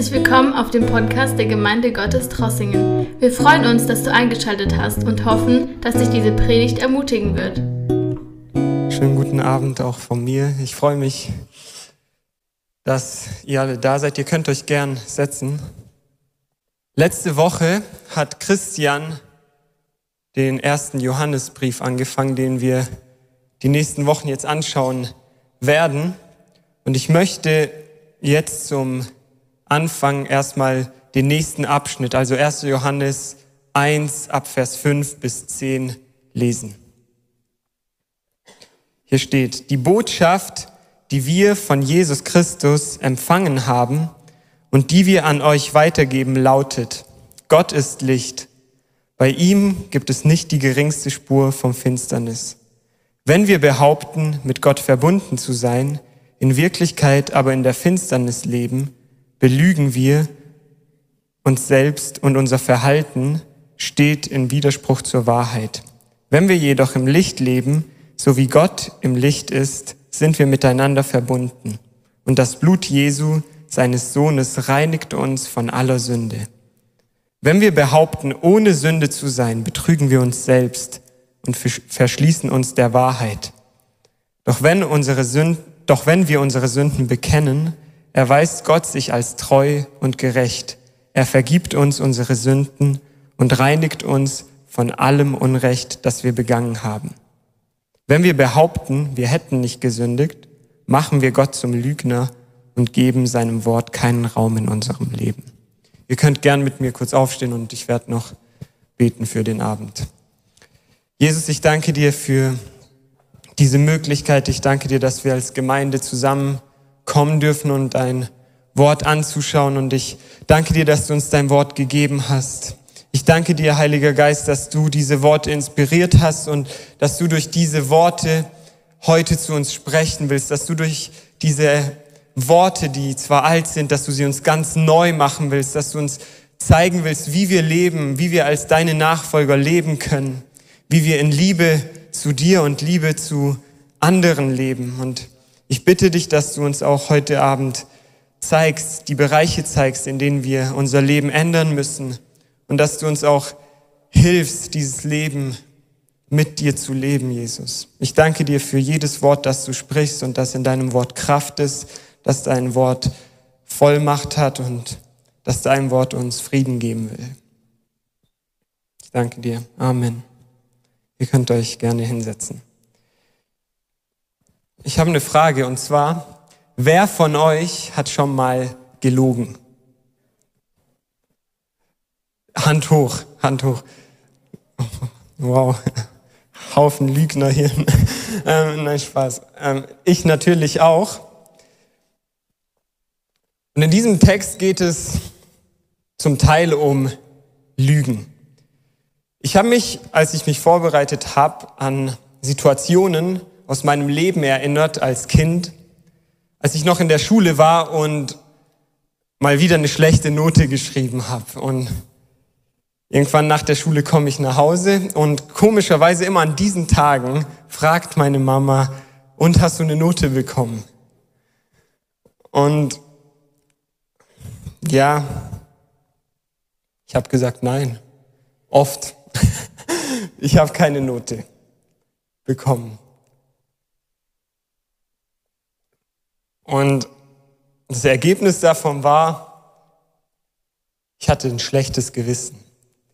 Herzlich willkommen auf dem Podcast der Gemeinde Gottes Trossingen. Wir freuen uns, dass du eingeschaltet hast und hoffen, dass dich diese Predigt ermutigen wird. Schönen guten Abend auch von mir. Ich freue mich, dass ihr alle da seid. Ihr könnt euch gern setzen. Letzte Woche hat Christian den ersten Johannesbrief angefangen, den wir die nächsten Wochen jetzt anschauen werden. Und ich möchte jetzt zum Anfang erstmal den nächsten Abschnitt, also 1. Johannes 1 ab Vers 5 bis 10 lesen. Hier steht, die Botschaft, die wir von Jesus Christus empfangen haben und die wir an euch weitergeben, lautet, Gott ist Licht. Bei ihm gibt es nicht die geringste Spur vom Finsternis. Wenn wir behaupten, mit Gott verbunden zu sein, in Wirklichkeit aber in der Finsternis leben, belügen wir uns selbst und unser Verhalten steht in Widerspruch zur Wahrheit. Wenn wir jedoch im Licht leben, so wie Gott im Licht ist, sind wir miteinander verbunden. Und das Blut Jesu, seines Sohnes, reinigt uns von aller Sünde. Wenn wir behaupten, ohne Sünde zu sein, betrügen wir uns selbst und verschließen uns der Wahrheit. Doch wenn, unsere Sünden, doch wenn wir unsere Sünden bekennen, erweist Gott sich als treu und gerecht. Er vergibt uns unsere Sünden und reinigt uns von allem Unrecht, das wir begangen haben. Wenn wir behaupten, wir hätten nicht gesündigt, machen wir Gott zum Lügner und geben seinem Wort keinen Raum in unserem Leben. Ihr könnt gern mit mir kurz aufstehen und ich werde noch beten für den Abend. Jesus, ich danke dir für diese Möglichkeit. Ich danke dir, dass wir als Gemeinde zusammen kommen dürfen und dein Wort anzuschauen. Und ich danke dir, dass du uns dein Wort gegeben hast. Ich danke dir, Heiliger Geist, dass du diese Worte inspiriert hast und dass du durch diese Worte heute zu uns sprechen willst, dass du durch diese Worte, die zwar alt sind, dass du sie uns ganz neu machen willst, dass du uns zeigen willst, wie wir leben, wie wir als deine Nachfolger leben können, wie wir in Liebe zu dir und Liebe zu anderen leben. Und ich bitte dich, dass du uns auch heute Abend zeigst, die Bereiche zeigst, in denen wir unser Leben ändern müssen und dass du uns auch hilfst, dieses Leben mit dir zu leben, Jesus. Ich danke dir für jedes Wort, das du sprichst und das in deinem Wort Kraft ist, dass dein Wort Vollmacht hat und dass dein Wort uns Frieden geben will. Ich danke dir. Amen. Ihr könnt euch gerne hinsetzen. Ich habe eine Frage und zwar, wer von euch hat schon mal gelogen? Hand hoch, Hand hoch. Wow, Haufen Lügner hier. ähm, nein, Spaß. Ähm, ich natürlich auch. Und in diesem Text geht es zum Teil um Lügen. Ich habe mich, als ich mich vorbereitet habe, an Situationen aus meinem Leben erinnert als Kind, als ich noch in der Schule war und mal wieder eine schlechte Note geschrieben habe. Und irgendwann nach der Schule komme ich nach Hause und komischerweise immer an diesen Tagen fragt meine Mama, und hast du eine Note bekommen? Und ja, ich habe gesagt, nein, oft. ich habe keine Note bekommen. Und das Ergebnis davon war, ich hatte ein schlechtes Gewissen.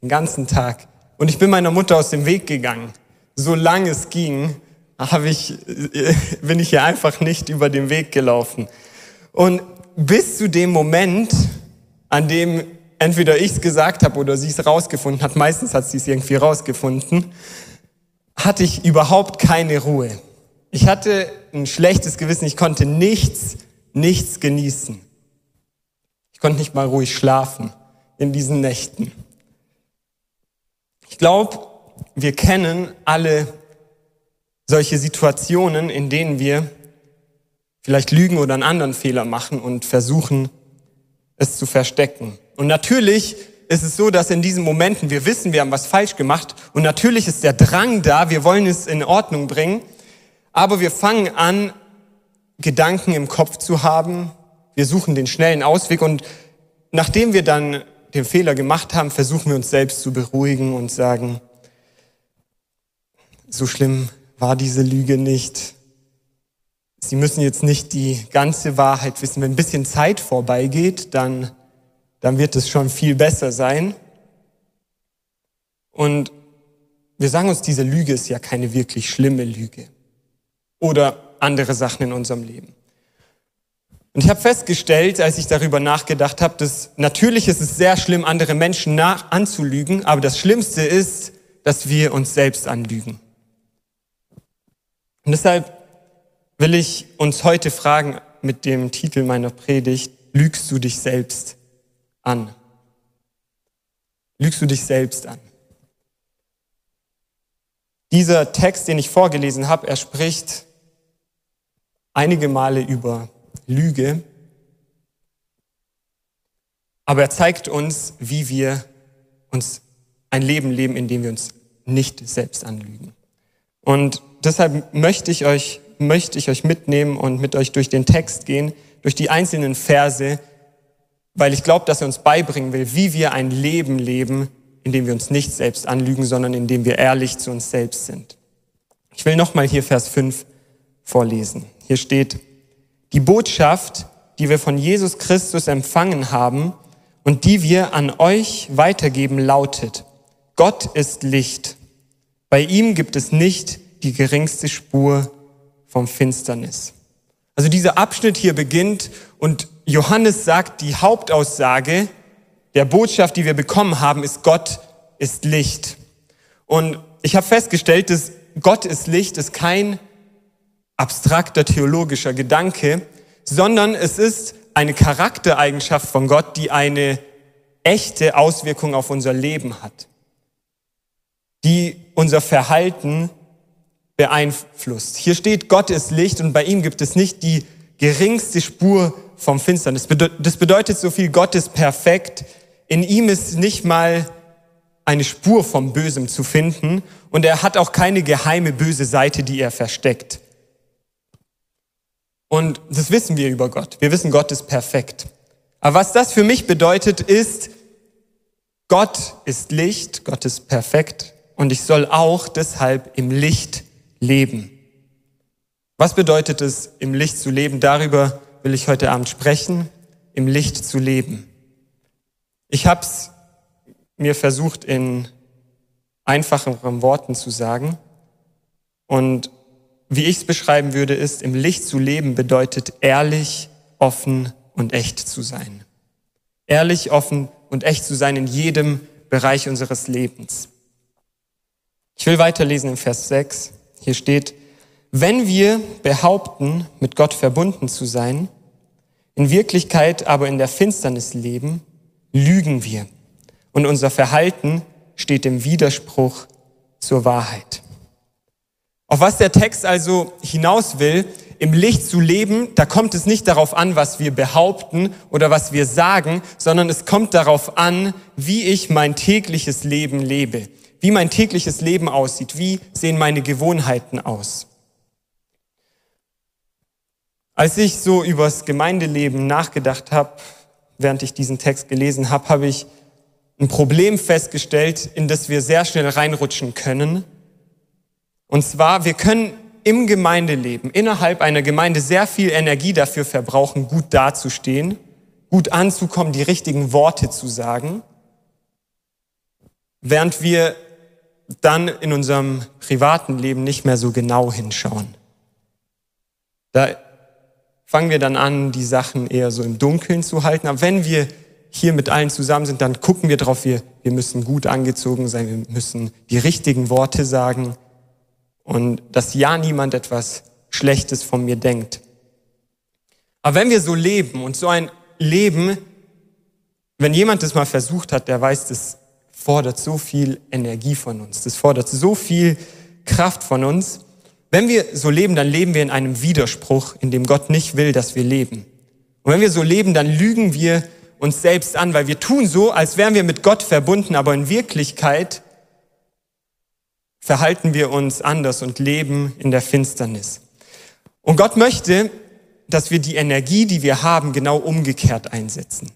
Den ganzen Tag. Und ich bin meiner Mutter aus dem Weg gegangen. Solange es ging, habe ich, bin ich hier einfach nicht über den Weg gelaufen. Und bis zu dem Moment, an dem entweder ich es gesagt habe oder sie es rausgefunden hat, meistens hat sie es irgendwie rausgefunden, hatte ich überhaupt keine Ruhe. Ich hatte ein schlechtes Gewissen, ich konnte nichts, nichts genießen. Ich konnte nicht mal ruhig schlafen in diesen Nächten. Ich glaube, wir kennen alle solche Situationen, in denen wir vielleicht lügen oder einen anderen Fehler machen und versuchen, es zu verstecken. Und natürlich ist es so, dass in diesen Momenten wir wissen, wir haben was falsch gemacht und natürlich ist der Drang da, wir wollen es in Ordnung bringen aber wir fangen an, Gedanken im Kopf zu haben. Wir suchen den schnellen Ausweg und nachdem wir dann den Fehler gemacht haben, versuchen wir uns selbst zu beruhigen und sagen, so schlimm war diese Lüge nicht. Sie müssen jetzt nicht die ganze Wahrheit wissen. Wenn ein bisschen Zeit vorbeigeht, dann, dann wird es schon viel besser sein. Und wir sagen uns, diese Lüge ist ja keine wirklich schlimme Lüge. Oder andere Sachen in unserem Leben. Und ich habe festgestellt, als ich darüber nachgedacht habe, dass natürlich ist es sehr schlimm, andere Menschen nach anzulügen, aber das Schlimmste ist, dass wir uns selbst anlügen. Und deshalb will ich uns heute fragen mit dem Titel meiner Predigt, lügst du dich selbst an? Lügst du dich selbst an? Dieser Text, den ich vorgelesen habe, er spricht einige Male über Lüge, aber er zeigt uns, wie wir uns ein Leben leben, in dem wir uns nicht selbst anlügen. Und deshalb möchte ich euch, möchte ich euch mitnehmen und mit euch durch den Text gehen, durch die einzelnen Verse, weil ich glaube, dass er uns beibringen will, wie wir ein Leben leben, in dem wir uns nicht selbst anlügen, sondern in dem wir ehrlich zu uns selbst sind. Ich will nochmal hier Vers 5 vorlesen. Hier steht, die Botschaft, die wir von Jesus Christus empfangen haben und die wir an euch weitergeben, lautet, Gott ist Licht. Bei ihm gibt es nicht die geringste Spur vom Finsternis. Also dieser Abschnitt hier beginnt und Johannes sagt, die Hauptaussage der Botschaft, die wir bekommen haben, ist Gott ist Licht. Und ich habe festgestellt, dass Gott ist Licht ist kein abstrakter theologischer Gedanke, sondern es ist eine Charaktereigenschaft von Gott, die eine echte Auswirkung auf unser Leben hat, die unser Verhalten beeinflusst. Hier steht, Gott ist Licht und bei ihm gibt es nicht die geringste Spur vom Finsternis. Das bedeutet so viel, Gott ist perfekt. In ihm ist nicht mal eine Spur vom Bösem zu finden und er hat auch keine geheime böse Seite, die er versteckt. Und das wissen wir über Gott. Wir wissen, Gott ist perfekt. Aber was das für mich bedeutet, ist, Gott ist Licht, Gott ist perfekt und ich soll auch deshalb im Licht leben. Was bedeutet es, im Licht zu leben? Darüber will ich heute Abend sprechen, im Licht zu leben. Ich habe es mir versucht in einfacheren Worten zu sagen. Und wie ich es beschreiben würde, ist, im Licht zu leben bedeutet ehrlich, offen und echt zu sein. Ehrlich, offen und echt zu sein in jedem Bereich unseres Lebens. Ich will weiterlesen im Vers 6. Hier steht, wenn wir behaupten, mit Gott verbunden zu sein, in Wirklichkeit aber in der Finsternis leben, lügen wir und unser Verhalten steht im Widerspruch zur Wahrheit. Auf was der Text also hinaus will, im Licht zu leben, da kommt es nicht darauf an, was wir behaupten oder was wir sagen, sondern es kommt darauf an, wie ich mein tägliches Leben lebe, wie mein tägliches Leben aussieht, wie sehen meine Gewohnheiten aus. Als ich so übers Gemeindeleben nachgedacht habe, während ich diesen Text gelesen habe, habe ich ein Problem festgestellt, in das wir sehr schnell reinrutschen können. Und zwar, wir können im Gemeindeleben, innerhalb einer Gemeinde sehr viel Energie dafür verbrauchen, gut dazustehen, gut anzukommen, die richtigen Worte zu sagen, während wir dann in unserem privaten Leben nicht mehr so genau hinschauen. Da fangen wir dann an, die Sachen eher so im Dunkeln zu halten. Aber wenn wir hier mit allen zusammen sind, dann gucken wir drauf, wir, wir müssen gut angezogen sein, wir müssen die richtigen Worte sagen und dass ja niemand etwas Schlechtes von mir denkt. Aber wenn wir so leben und so ein Leben, wenn jemand das mal versucht hat, der weiß, das fordert so viel Energie von uns, das fordert so viel Kraft von uns. Wenn wir so leben, dann leben wir in einem Widerspruch, in dem Gott nicht will, dass wir leben. Und wenn wir so leben, dann lügen wir uns selbst an, weil wir tun so, als wären wir mit Gott verbunden, aber in Wirklichkeit verhalten wir uns anders und leben in der Finsternis. Und Gott möchte, dass wir die Energie, die wir haben, genau umgekehrt einsetzen.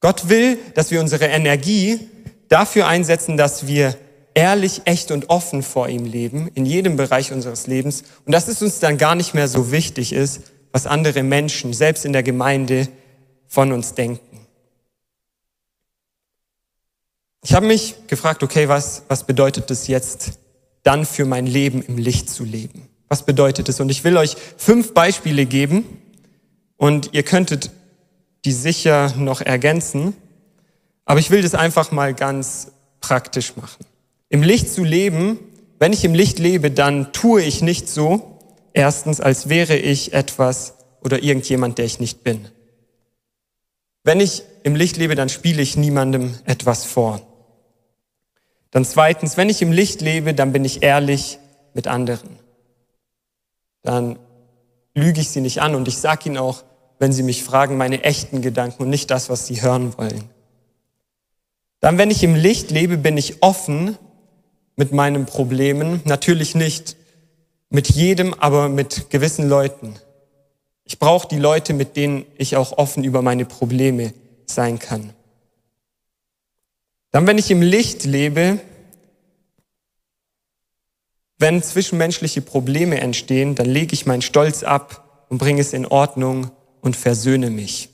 Gott will, dass wir unsere Energie dafür einsetzen, dass wir ehrlich, echt und offen vor ihm leben, in jedem Bereich unseres Lebens. Und dass es uns dann gar nicht mehr so wichtig ist, was andere Menschen, selbst in der Gemeinde, von uns denken. Ich habe mich gefragt, okay, was, was bedeutet es jetzt dann für mein Leben im Licht zu leben? Was bedeutet es? Und ich will euch fünf Beispiele geben und ihr könntet die sicher noch ergänzen, aber ich will das einfach mal ganz praktisch machen. Im Licht zu leben, wenn ich im Licht lebe, dann tue ich nicht so, erstens, als wäre ich etwas oder irgendjemand, der ich nicht bin. Wenn ich im Licht lebe, dann spiele ich niemandem etwas vor. Dann zweitens, wenn ich im Licht lebe, dann bin ich ehrlich mit anderen. Dann lüge ich sie nicht an und ich sage ihnen auch, wenn sie mich fragen, meine echten Gedanken und nicht das, was sie hören wollen. Dann, wenn ich im Licht lebe, bin ich offen mit meinen Problemen. Natürlich nicht mit jedem, aber mit gewissen Leuten. Ich brauche die Leute, mit denen ich auch offen über meine Probleme sein kann. Dann, wenn ich im Licht lebe, wenn zwischenmenschliche Probleme entstehen, dann lege ich meinen Stolz ab und bringe es in Ordnung und versöhne mich.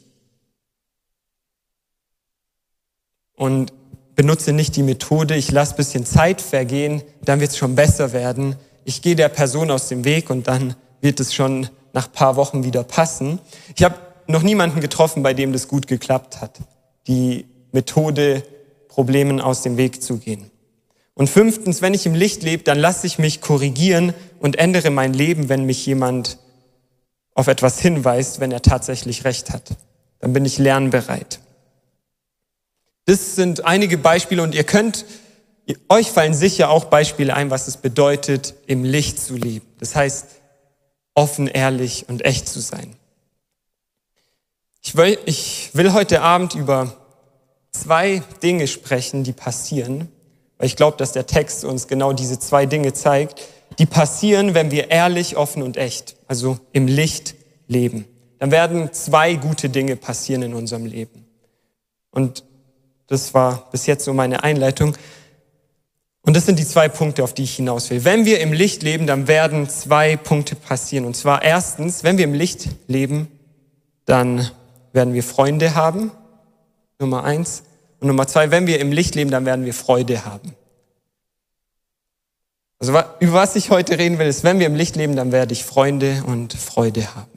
Und benutze nicht die Methode, ich lasse bisschen Zeit vergehen, dann wird es schon besser werden. Ich gehe der Person aus dem Weg und dann wird es schon nach paar Wochen wieder passen. Ich habe noch niemanden getroffen, bei dem das gut geklappt hat. Die Methode Problemen aus dem Weg zu gehen. Und fünftens, wenn ich im Licht lebe, dann lasse ich mich korrigieren und ändere mein Leben, wenn mich jemand auf etwas hinweist, wenn er tatsächlich recht hat. Dann bin ich lernbereit. Das sind einige Beispiele und ihr könnt, euch fallen sicher auch Beispiele ein, was es bedeutet, im Licht zu leben. Das heißt, offen, ehrlich und echt zu sein. Ich will, ich will heute Abend über zwei Dinge sprechen, die passieren, weil ich glaube, dass der Text uns genau diese zwei Dinge zeigt, die passieren, wenn wir ehrlich, offen und echt, also im Licht leben. Dann werden zwei gute Dinge passieren in unserem Leben. Und das war bis jetzt so meine Einleitung. Und das sind die zwei Punkte, auf die ich hinaus will. Wenn wir im Licht leben, dann werden zwei Punkte passieren. Und zwar erstens, wenn wir im Licht leben, dann werden wir Freunde haben. Nummer eins. Und Nummer zwei, wenn wir im Licht leben, dann werden wir Freude haben. Also über was ich heute reden will, ist, wenn wir im Licht leben, dann werde ich Freunde und Freude haben.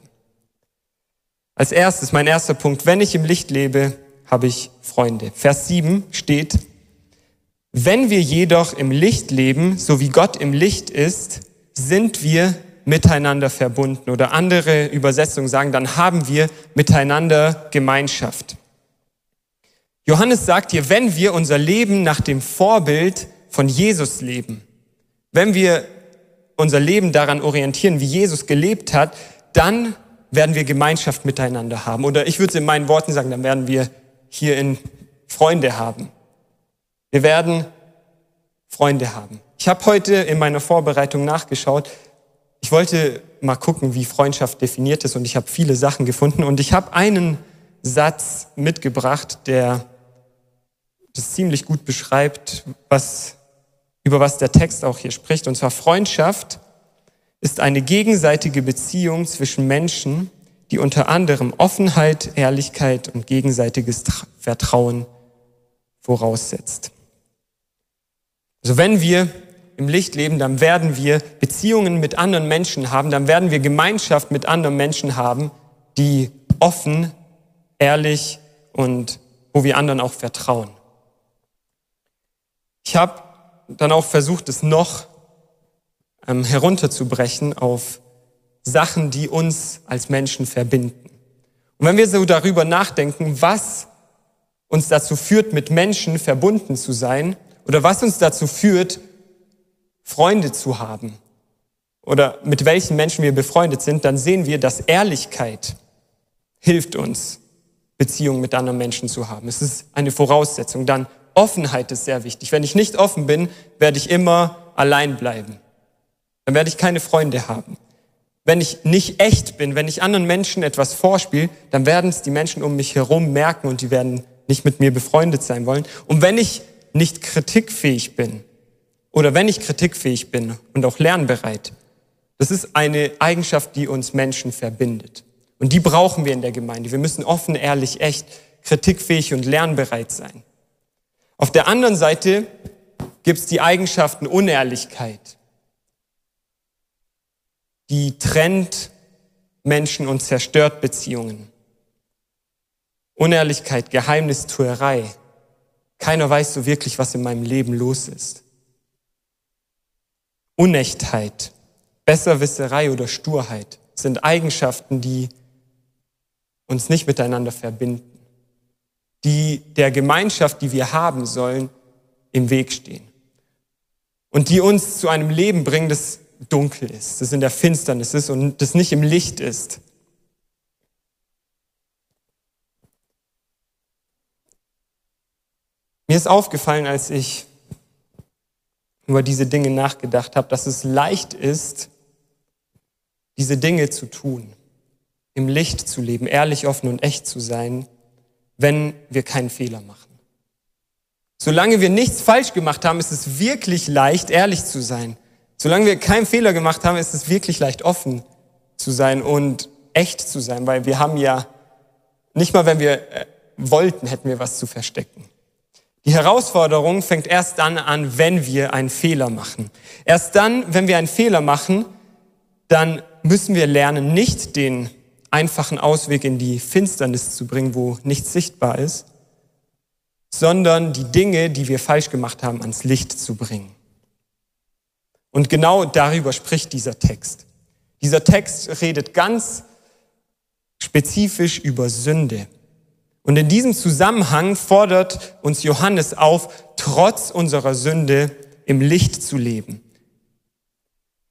Als erstes, mein erster Punkt, wenn ich im Licht lebe, habe ich Freunde. Vers 7 steht, wenn wir jedoch im Licht leben, so wie Gott im Licht ist, sind wir miteinander verbunden. Oder andere Übersetzungen sagen, dann haben wir miteinander Gemeinschaft. Johannes sagt hier, wenn wir unser Leben nach dem Vorbild von Jesus leben, wenn wir unser Leben daran orientieren, wie Jesus gelebt hat, dann werden wir Gemeinschaft miteinander haben. Oder ich würde es in meinen Worten sagen, dann werden wir hier in Freunde haben. Wir werden Freunde haben. Ich habe heute in meiner Vorbereitung nachgeschaut. Ich wollte mal gucken, wie Freundschaft definiert ist und ich habe viele Sachen gefunden und ich habe einen Satz mitgebracht, der das ziemlich gut beschreibt, was, über was der Text auch hier spricht. Und zwar Freundschaft ist eine gegenseitige Beziehung zwischen Menschen, die unter anderem Offenheit, Ehrlichkeit und gegenseitiges Vertrauen voraussetzt. Also wenn wir im Licht leben, dann werden wir Beziehungen mit anderen Menschen haben, dann werden wir Gemeinschaft mit anderen Menschen haben, die offen, ehrlich und wo wir anderen auch vertrauen. Ich habe dann auch versucht, es noch ähm, herunterzubrechen auf Sachen, die uns als Menschen verbinden. Und wenn wir so darüber nachdenken, was uns dazu führt, mit Menschen verbunden zu sein, oder was uns dazu führt, Freunde zu haben, oder mit welchen Menschen wir befreundet sind, dann sehen wir, dass Ehrlichkeit hilft uns, Beziehungen mit anderen Menschen zu haben. Es ist eine Voraussetzung. Dann Offenheit ist sehr wichtig. Wenn ich nicht offen bin, werde ich immer allein bleiben. Dann werde ich keine Freunde haben. Wenn ich nicht echt bin, wenn ich anderen Menschen etwas vorspiele, dann werden es die Menschen um mich herum merken und die werden nicht mit mir befreundet sein wollen. Und wenn ich nicht kritikfähig bin oder wenn ich kritikfähig bin und auch lernbereit, das ist eine Eigenschaft, die uns Menschen verbindet. Und die brauchen wir in der Gemeinde. Wir müssen offen, ehrlich, echt, kritikfähig und lernbereit sein. Auf der anderen Seite gibt es die Eigenschaften Unehrlichkeit. Die trennt Menschen und zerstört Beziehungen. Unehrlichkeit, Geheimnistuerei. Keiner weiß so wirklich, was in meinem Leben los ist. Unechtheit, Besserwisserei oder Sturheit sind Eigenschaften, die uns nicht miteinander verbinden, die der Gemeinschaft, die wir haben sollen, im Weg stehen und die uns zu einem Leben bringen, das dunkel ist, das in der Finsternis ist und das nicht im Licht ist. Mir ist aufgefallen, als ich über diese Dinge nachgedacht habe, dass es leicht ist, diese Dinge zu tun, im Licht zu leben, ehrlich, offen und echt zu sein, wenn wir keinen Fehler machen. Solange wir nichts falsch gemacht haben, ist es wirklich leicht, ehrlich zu sein. Solange wir keinen Fehler gemacht haben, ist es wirklich leicht, offen zu sein und echt zu sein, weil wir haben ja, nicht mal wenn wir äh, wollten, hätten wir was zu verstecken. Die Herausforderung fängt erst dann an, wenn wir einen Fehler machen. Erst dann, wenn wir einen Fehler machen, dann müssen wir lernen, nicht den einfachen Ausweg in die Finsternis zu bringen, wo nichts sichtbar ist, sondern die Dinge, die wir falsch gemacht haben, ans Licht zu bringen. Und genau darüber spricht dieser Text. Dieser Text redet ganz spezifisch über Sünde. Und in diesem Zusammenhang fordert uns Johannes auf, trotz unserer Sünde im Licht zu leben.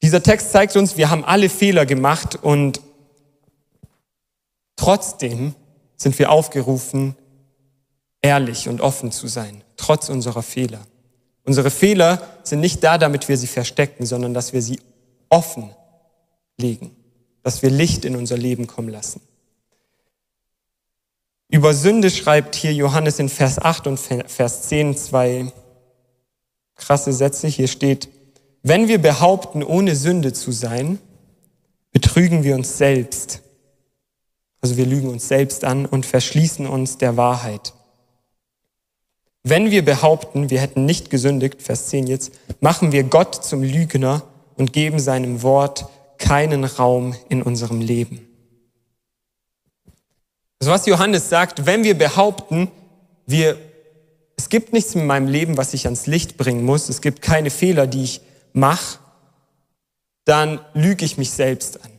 Dieser Text zeigt uns, wir haben alle Fehler gemacht und trotzdem sind wir aufgerufen, ehrlich und offen zu sein, trotz unserer Fehler. Unsere Fehler sind nicht da, damit wir sie verstecken, sondern dass wir sie offen legen, dass wir Licht in unser Leben kommen lassen. Über Sünde schreibt hier Johannes in Vers 8 und Vers 10 zwei krasse Sätze. Hier steht, wenn wir behaupten, ohne Sünde zu sein, betrügen wir uns selbst. Also wir lügen uns selbst an und verschließen uns der Wahrheit. Wenn wir behaupten, wir hätten nicht gesündigt, Vers 10 jetzt, machen wir Gott zum Lügner und geben seinem Wort keinen Raum in unserem Leben. Also was Johannes sagt, wenn wir behaupten, wir, es gibt nichts in meinem Leben, was ich ans Licht bringen muss, es gibt keine Fehler, die ich mache, dann lüge ich mich selbst an.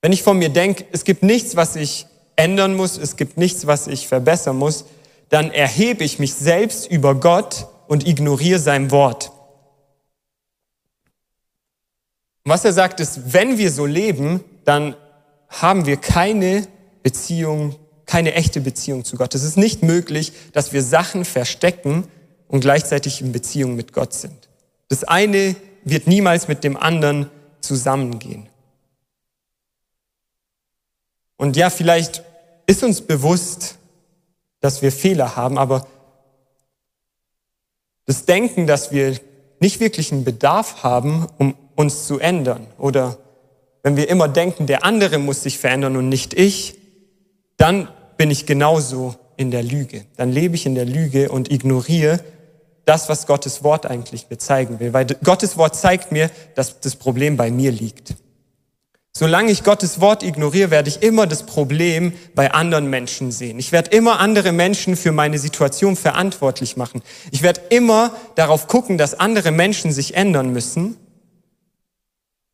Wenn ich von mir denke, es gibt nichts, was ich ändern muss, es gibt nichts, was ich verbessern muss, dann erhebe ich mich selbst über Gott und ignoriere sein Wort. was er sagt ist, wenn wir so leben, dann haben wir keine Beziehung, keine echte Beziehung zu Gott. Es ist nicht möglich, dass wir Sachen verstecken und gleichzeitig in Beziehung mit Gott sind. Das eine wird niemals mit dem anderen zusammengehen. Und ja, vielleicht ist uns bewusst, dass wir Fehler haben, aber das Denken, dass wir nicht wirklich einen Bedarf haben, um uns zu ändern, oder wenn wir immer denken, der andere muss sich verändern und nicht ich, dann bin ich genauso in der Lüge. Dann lebe ich in der Lüge und ignoriere das, was Gottes Wort eigentlich mir zeigen will. Weil Gottes Wort zeigt mir, dass das Problem bei mir liegt. Solange ich Gottes Wort ignoriere, werde ich immer das Problem bei anderen Menschen sehen. Ich werde immer andere Menschen für meine Situation verantwortlich machen. Ich werde immer darauf gucken, dass andere Menschen sich ändern müssen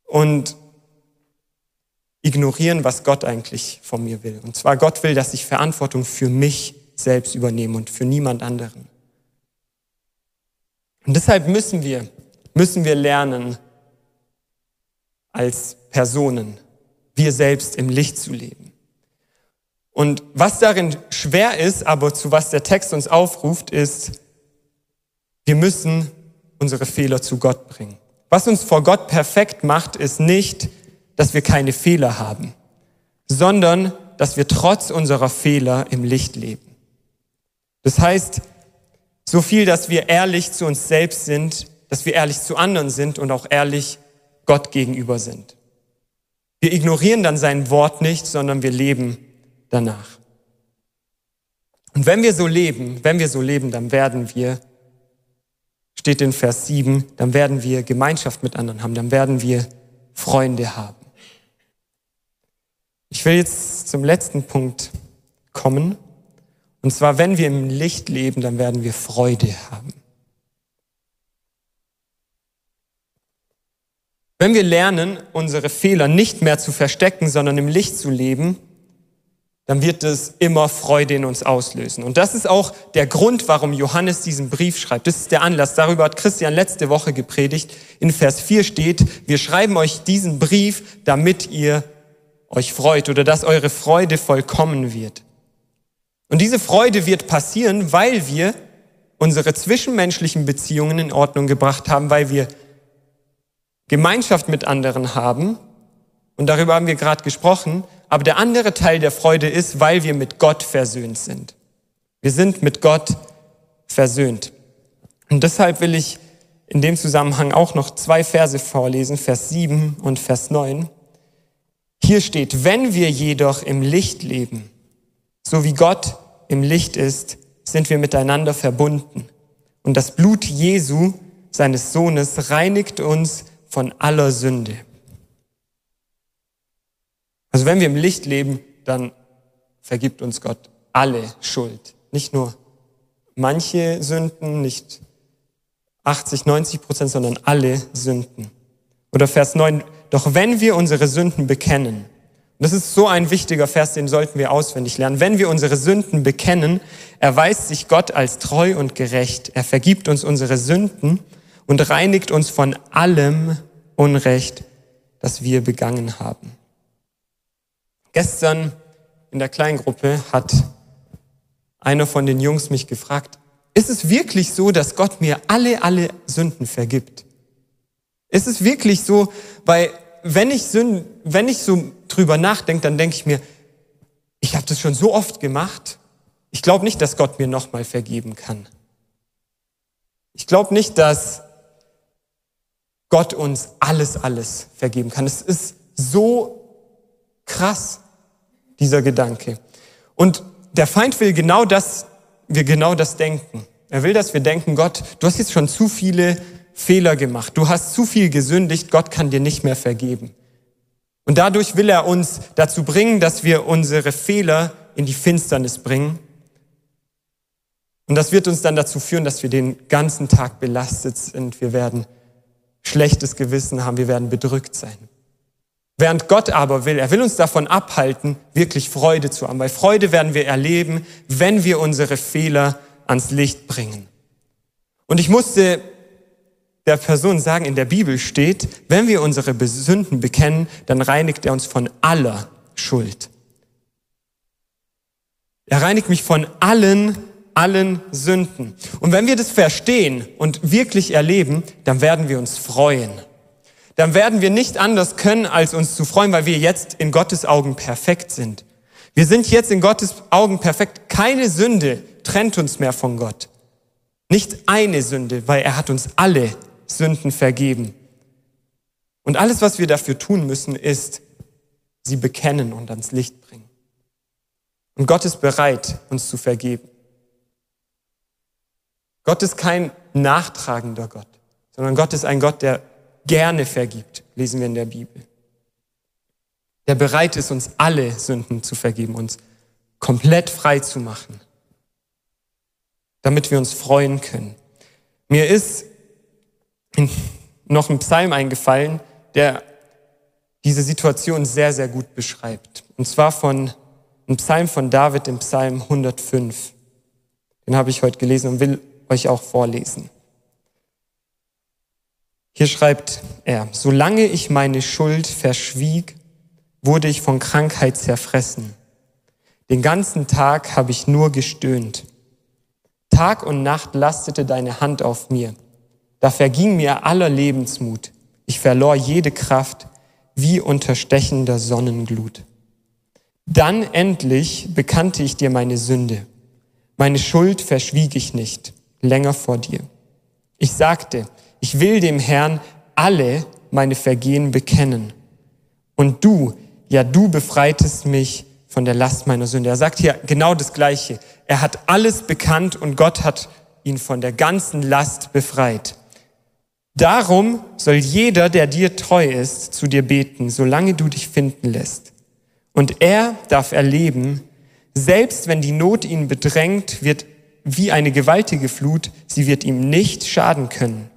und ignorieren, was Gott eigentlich von mir will. Und zwar Gott will, dass ich Verantwortung für mich selbst übernehme und für niemand anderen. Und deshalb müssen wir, müssen wir lernen, als Personen, wir selbst im Licht zu leben. Und was darin schwer ist, aber zu was der Text uns aufruft, ist, wir müssen unsere Fehler zu Gott bringen. Was uns vor Gott perfekt macht, ist nicht, dass wir keine Fehler haben, sondern dass wir trotz unserer Fehler im Licht leben. Das heißt, so viel, dass wir ehrlich zu uns selbst sind, dass wir ehrlich zu anderen sind und auch ehrlich Gott gegenüber sind. Wir ignorieren dann sein Wort nicht, sondern wir leben danach. Und wenn wir so leben, wenn wir so leben, dann werden wir, steht in Vers 7, dann werden wir Gemeinschaft mit anderen haben, dann werden wir Freunde haben. Ich will jetzt zum letzten Punkt kommen. Und zwar, wenn wir im Licht leben, dann werden wir Freude haben. Wenn wir lernen, unsere Fehler nicht mehr zu verstecken, sondern im Licht zu leben, dann wird es immer Freude in uns auslösen. Und das ist auch der Grund, warum Johannes diesen Brief schreibt. Das ist der Anlass. Darüber hat Christian letzte Woche gepredigt. In Vers 4 steht, wir schreiben euch diesen Brief, damit ihr euch freut oder dass eure Freude vollkommen wird. Und diese Freude wird passieren, weil wir unsere zwischenmenschlichen Beziehungen in Ordnung gebracht haben, weil wir Gemeinschaft mit anderen haben. Und darüber haben wir gerade gesprochen. Aber der andere Teil der Freude ist, weil wir mit Gott versöhnt sind. Wir sind mit Gott versöhnt. Und deshalb will ich in dem Zusammenhang auch noch zwei Verse vorlesen, Vers 7 und Vers 9. Hier steht, wenn wir jedoch im Licht leben, so wie Gott im Licht ist, sind wir miteinander verbunden. Und das Blut Jesu, seines Sohnes, reinigt uns von aller Sünde. Also wenn wir im Licht leben, dann vergibt uns Gott alle Schuld. Nicht nur manche Sünden, nicht 80, 90 Prozent, sondern alle Sünden. Oder Vers 9, doch wenn wir unsere Sünden bekennen, das ist so ein wichtiger Vers, den sollten wir auswendig lernen. Wenn wir unsere Sünden bekennen, erweist sich Gott als treu und gerecht. Er vergibt uns unsere Sünden und reinigt uns von allem Unrecht, das wir begangen haben. Gestern in der Kleingruppe hat einer von den Jungs mich gefragt, ist es wirklich so, dass Gott mir alle, alle Sünden vergibt? Ist es wirklich so, weil wenn ich, Sünden, wenn ich so drüber nachdenke, dann denke ich mir, ich habe das schon so oft gemacht. Ich glaube nicht, dass Gott mir nochmal vergeben kann. Ich glaube nicht, dass Gott uns alles, alles vergeben kann. Es ist so krass, dieser Gedanke. Und der Feind will genau das, wir genau das denken. Er will, dass wir denken, Gott, du hast jetzt schon zu viele Fehler gemacht. Du hast zu viel gesündigt. Gott kann dir nicht mehr vergeben. Und dadurch will er uns dazu bringen, dass wir unsere Fehler in die Finsternis bringen. Und das wird uns dann dazu führen, dass wir den ganzen Tag belastet sind. Wir werden schlechtes Gewissen haben. Wir werden bedrückt sein. Während Gott aber will, er will uns davon abhalten, wirklich Freude zu haben. Weil Freude werden wir erleben, wenn wir unsere Fehler ans Licht bringen. Und ich musste der Person sagen, in der Bibel steht, wenn wir unsere Sünden bekennen, dann reinigt er uns von aller Schuld. Er reinigt mich von allen, allen Sünden. Und wenn wir das verstehen und wirklich erleben, dann werden wir uns freuen. Dann werden wir nicht anders können, als uns zu freuen, weil wir jetzt in Gottes Augen perfekt sind. Wir sind jetzt in Gottes Augen perfekt. Keine Sünde trennt uns mehr von Gott. Nicht eine Sünde, weil er hat uns alle Sünden vergeben. Und alles, was wir dafür tun müssen, ist, sie bekennen und ans Licht bringen. Und Gott ist bereit, uns zu vergeben. Gott ist kein nachtragender Gott, sondern Gott ist ein Gott, der gerne vergibt, lesen wir in der Bibel. Der bereit ist, uns alle Sünden zu vergeben, uns komplett frei zu machen, damit wir uns freuen können. Mir ist noch ein Psalm eingefallen, der diese Situation sehr, sehr gut beschreibt. Und zwar von einem Psalm von David, dem Psalm 105. Den habe ich heute gelesen und will euch auch vorlesen. Hier schreibt er, solange ich meine Schuld verschwieg, wurde ich von Krankheit zerfressen. Den ganzen Tag habe ich nur gestöhnt. Tag und Nacht lastete deine Hand auf mir. Da verging mir aller Lebensmut. Ich verlor jede Kraft wie unter stechender Sonnenglut. Dann endlich bekannte ich dir meine Sünde. Meine Schuld verschwieg ich nicht länger vor dir. Ich sagte, ich will dem Herrn alle meine Vergehen bekennen. Und du, ja, du befreitest mich von der Last meiner Sünde. Er sagt hier genau das Gleiche. Er hat alles bekannt und Gott hat ihn von der ganzen Last befreit. Darum soll jeder, der dir treu ist, zu dir beten, solange du dich finden lässt. Und er darf erleben, selbst wenn die Not ihn bedrängt, wird wie eine gewaltige Flut, sie wird ihm nicht schaden können.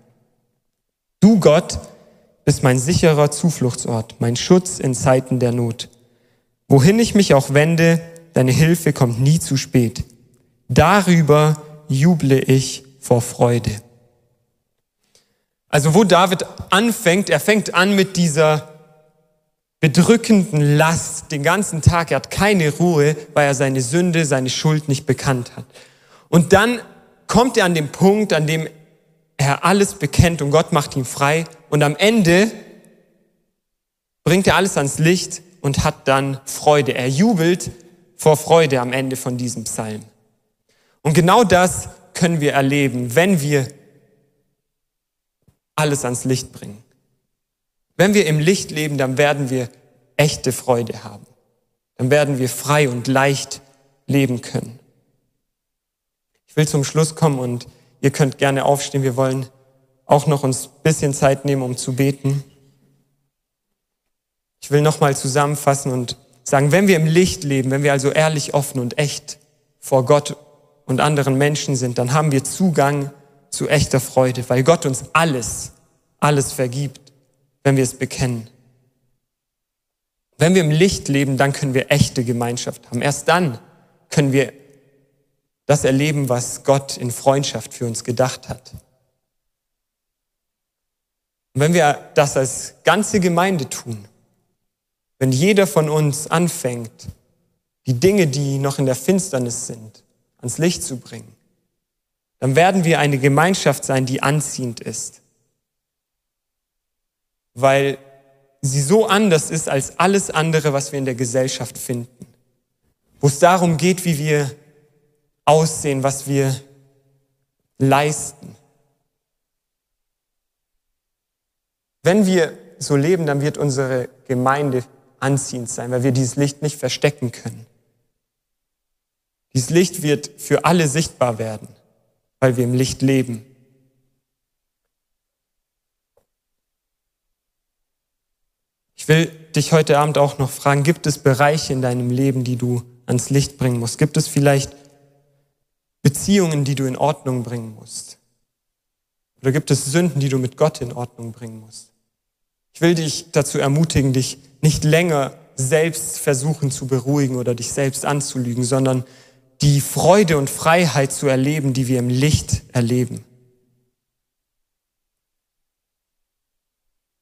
Du Gott bist mein sicherer Zufluchtsort, mein Schutz in Zeiten der Not. Wohin ich mich auch wende, deine Hilfe kommt nie zu spät. Darüber juble ich vor Freude. Also wo David anfängt, er fängt an mit dieser bedrückenden Last den ganzen Tag. Er hat keine Ruhe, weil er seine Sünde, seine Schuld nicht bekannt hat. Und dann kommt er an den Punkt, an dem er alles bekennt und Gott macht ihn frei. Und am Ende bringt er alles ans Licht und hat dann Freude. Er jubelt vor Freude am Ende von diesem Psalm. Und genau das können wir erleben, wenn wir alles ans Licht bringen. Wenn wir im Licht leben, dann werden wir echte Freude haben. Dann werden wir frei und leicht leben können. Ich will zum Schluss kommen und ihr könnt gerne aufstehen. Wir wollen auch noch uns ein bisschen Zeit nehmen, um zu beten. Ich will nochmal zusammenfassen und sagen, wenn wir im Licht leben, wenn wir also ehrlich, offen und echt vor Gott und anderen Menschen sind, dann haben wir Zugang zu echter Freude, weil Gott uns alles, alles vergibt, wenn wir es bekennen. Wenn wir im Licht leben, dann können wir echte Gemeinschaft haben. Erst dann können wir das erleben, was Gott in Freundschaft für uns gedacht hat. Und wenn wir das als ganze Gemeinde tun, wenn jeder von uns anfängt, die Dinge, die noch in der Finsternis sind, ans Licht zu bringen, dann werden wir eine Gemeinschaft sein, die anziehend ist. Weil sie so anders ist als alles andere, was wir in der Gesellschaft finden. Wo es darum geht, wie wir aussehen, was wir leisten. Wenn wir so leben, dann wird unsere Gemeinde anziehend sein, weil wir dieses Licht nicht verstecken können. Dieses Licht wird für alle sichtbar werden, weil wir im Licht leben. Ich will dich heute Abend auch noch fragen, gibt es Bereiche in deinem Leben, die du ans Licht bringen musst? Gibt es vielleicht Beziehungen, die du in Ordnung bringen musst? Oder gibt es Sünden, die du mit Gott in Ordnung bringen musst? Ich will dich dazu ermutigen, dich nicht länger selbst versuchen zu beruhigen oder dich selbst anzulügen, sondern die Freude und Freiheit zu erleben, die wir im Licht erleben.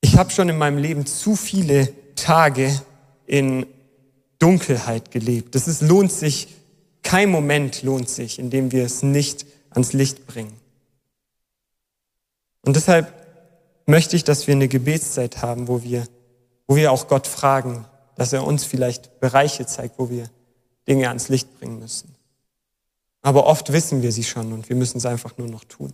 Ich habe schon in meinem Leben zu viele Tage in Dunkelheit gelebt. Ist, lohnt sich, kein Moment lohnt sich, in dem wir es nicht ans Licht bringen. Und deshalb möchte ich, dass wir eine Gebetszeit haben, wo wir, wo wir auch Gott fragen, dass er uns vielleicht Bereiche zeigt, wo wir Dinge ans Licht bringen müssen. Aber oft wissen wir sie schon und wir müssen es einfach nur noch tun.